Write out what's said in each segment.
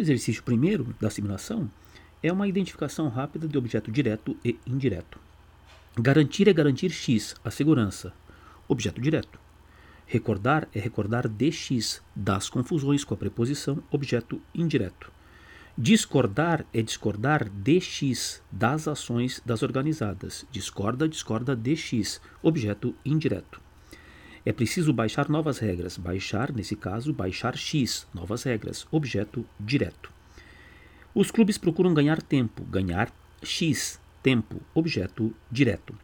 Exercício primeiro da simulação é uma identificação rápida de objeto direto e indireto. Garantir é garantir x, a segurança, objeto direto. Recordar é recordar dx, das confusões com a preposição objeto indireto. Discordar é discordar dx, das ações das organizadas. Discorda, discorda dx, objeto indireto. É preciso baixar novas regras. Baixar, nesse caso, baixar x, novas regras, objeto direto. Os clubes procuram ganhar tempo, ganhar x, tempo, objeto direto.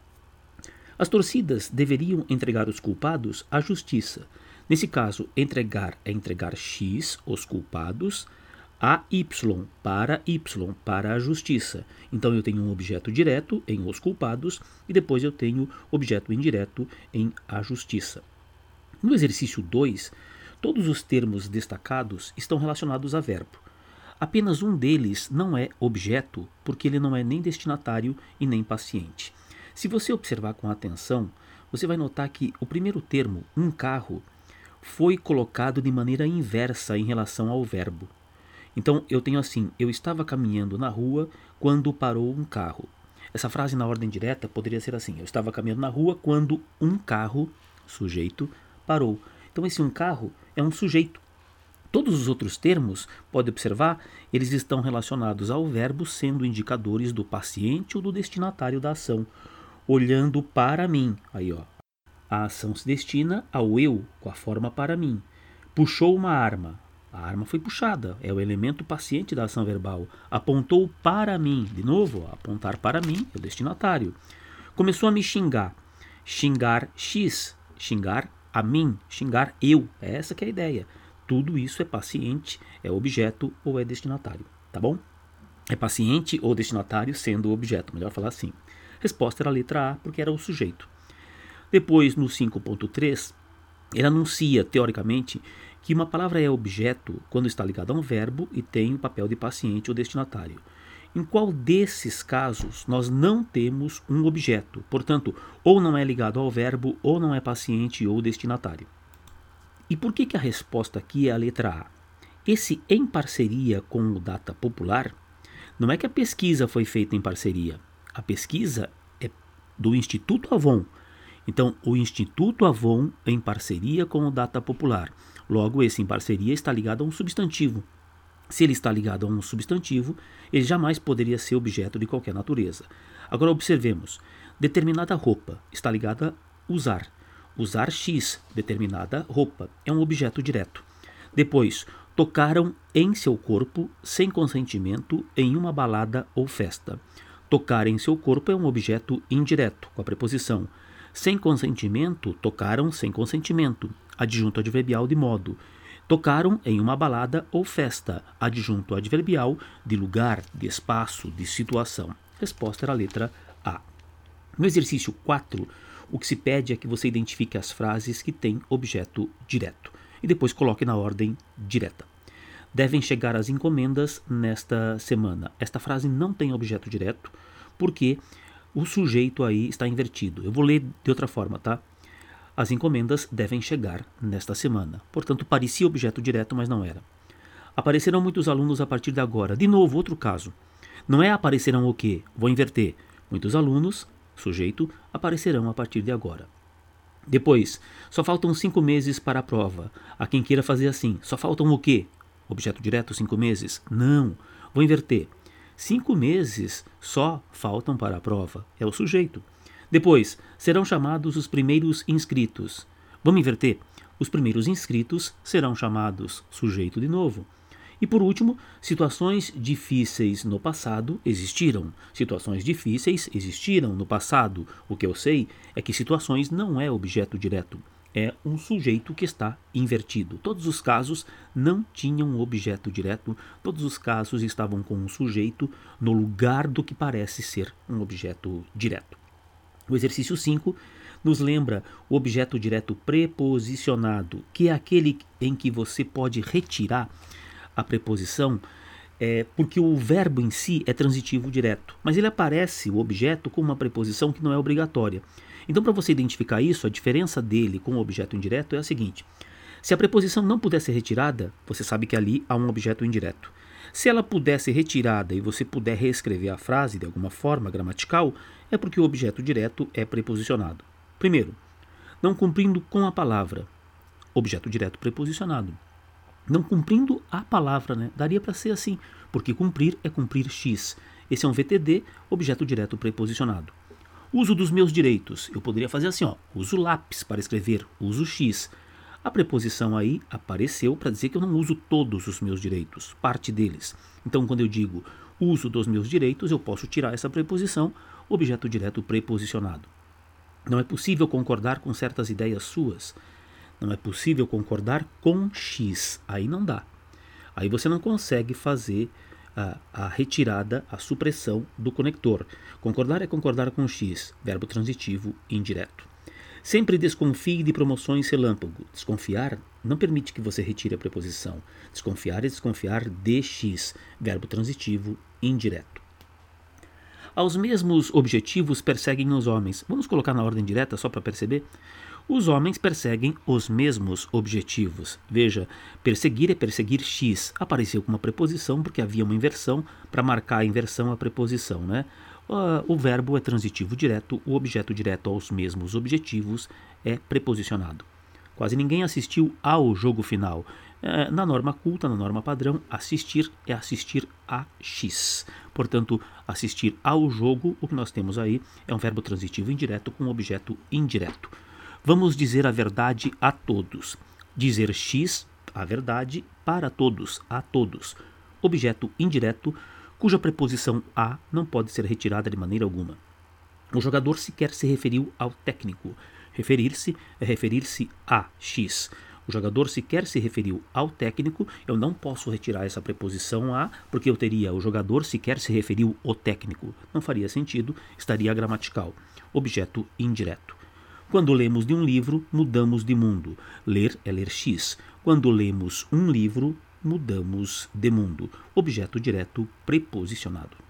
As torcidas deveriam entregar os culpados à justiça. Nesse caso, entregar é entregar x, os culpados, a y para y, para a justiça. Então eu tenho um objeto direto em os culpados e depois eu tenho objeto indireto em a justiça. No exercício 2, todos os termos destacados estão relacionados a verbo. Apenas um deles não é objeto, porque ele não é nem destinatário e nem paciente. Se você observar com atenção, você vai notar que o primeiro termo, um carro, foi colocado de maneira inversa em relação ao verbo. Então eu tenho assim: eu estava caminhando na rua quando parou um carro. Essa frase na ordem direta poderia ser assim: eu estava caminhando na rua quando um carro, sujeito, parou. Então esse um carro é um sujeito. Todos os outros termos, pode observar, eles estão relacionados ao verbo sendo indicadores do paciente ou do destinatário da ação, olhando para mim. Aí, ó. A ação se destina ao eu, com a forma para mim. Puxou uma arma. A arma foi puxada, é o elemento paciente da ação verbal. Apontou para mim, de novo, apontar para mim é o destinatário. Começou a me xingar. Xingar X, xingar a mim, xingar eu. É essa que é a ideia. Tudo isso é paciente, é objeto ou é destinatário, tá bom? É paciente ou destinatário sendo o objeto, melhor falar assim. Resposta era a letra A, porque era o sujeito. Depois, no 5.3, ele anuncia, teoricamente, que uma palavra é objeto quando está ligada a um verbo e tem o papel de paciente ou destinatário. Em qual desses casos nós não temos um objeto, portanto, ou não é ligado ao verbo, ou não é paciente ou destinatário. E por que, que a resposta aqui é a letra A? Esse em parceria com o Data Popular não é que a pesquisa foi feita em parceria. A pesquisa é do Instituto Avon. Então, o Instituto Avon em parceria com o Data Popular. Logo, esse em parceria está ligado a um substantivo. Se ele está ligado a um substantivo, ele jamais poderia ser objeto de qualquer natureza. Agora observemos: determinada roupa está ligada a usar. Usar X, determinada roupa, é um objeto direto. Depois, tocaram em seu corpo, sem consentimento, em uma balada ou festa. Tocar em seu corpo é um objeto indireto, com a preposição. Sem consentimento, tocaram sem consentimento, adjunto adverbial de modo. Tocaram em uma balada ou festa, adjunto adverbial de lugar, de espaço, de situação. Resposta era a letra A. No exercício 4, o que se pede é que você identifique as frases que têm objeto direto e depois coloque na ordem direta. Devem chegar as encomendas nesta semana. Esta frase não tem objeto direto porque o sujeito aí está invertido. Eu vou ler de outra forma, tá? As encomendas devem chegar nesta semana. Portanto, parecia objeto direto, mas não era. Aparecerão muitos alunos a partir de agora. De novo, outro caso. Não é aparecerão o quê? Vou inverter. Muitos alunos, sujeito, aparecerão a partir de agora. Depois, só faltam cinco meses para a prova. Há quem queira fazer assim. Só faltam o quê? Objeto direto, cinco meses? Não. Vou inverter. Cinco meses só faltam para a prova. É o sujeito. Depois, serão chamados os primeiros inscritos. Vamos inverter? Os primeiros inscritos serão chamados sujeito de novo. E por último, situações difíceis no passado existiram. Situações difíceis existiram no passado. O que eu sei é que situações não é objeto direto, é um sujeito que está invertido. Todos os casos não tinham objeto direto, todos os casos estavam com um sujeito no lugar do que parece ser um objeto direto. O exercício 5 nos lembra o objeto direto preposicionado, que é aquele em que você pode retirar a preposição, é, porque o verbo em si é transitivo direto, mas ele aparece, o objeto, com uma preposição que não é obrigatória. Então, para você identificar isso, a diferença dele com o objeto indireto é a seguinte: se a preposição não puder ser retirada, você sabe que ali há um objeto indireto. Se ela puder ser retirada e você puder reescrever a frase de alguma forma gramatical, é porque o objeto direto é preposicionado. Primeiro, não cumprindo com a palavra, objeto direto preposicionado. Não cumprindo a palavra, né? Daria para ser assim, porque cumprir é cumprir X. Esse é um VTD, objeto direto preposicionado. Uso dos meus direitos. Eu poderia fazer assim, ó, uso lápis para escrever, uso X. A preposição aí apareceu para dizer que eu não uso todos os meus direitos, parte deles. Então, quando eu digo uso dos meus direitos, eu posso tirar essa preposição, objeto direto preposicionado. Não é possível concordar com certas ideias suas. Não é possível concordar com X. Aí não dá. Aí você não consegue fazer a, a, retirada, a supressão do conector. Concordar é concordar com X, verbo transitivo indireto. Sempre desconfie de promoções relâmpago. Desconfiar não permite que você retire a preposição. Desconfiar é desconfiar de X, verbo transitivo indireto. Aos mesmos objetivos perseguem os homens. Vamos colocar na ordem direta só para perceber? Os homens perseguem os mesmos objetivos. Veja, perseguir é perseguir X. Apareceu com uma preposição porque havia uma inversão para marcar a inversão a preposição, né? Uh, o verbo é transitivo direto, o objeto direto aos mesmos objetivos é preposicionado. Quase ninguém assistiu ao jogo final. Uh, na norma culta, na norma padrão, assistir é assistir a X. Portanto, assistir ao jogo, o que nós temos aí é um verbo transitivo indireto com um objeto indireto. Vamos dizer a verdade a todos. Dizer X, a verdade, para todos, a todos. Objeto indireto cuja preposição a não pode ser retirada de maneira alguma. O jogador sequer se referiu ao técnico. Referir-se é referir-se a X. O jogador sequer se referiu ao técnico, eu não posso retirar essa preposição a, porque eu teria o jogador sequer se referiu ao técnico. Não faria sentido, estaria gramatical. Objeto indireto. Quando lemos de um livro, mudamos de mundo. Ler é ler X. Quando lemos um livro, mudamos de mundo. Objeto direto preposicionado.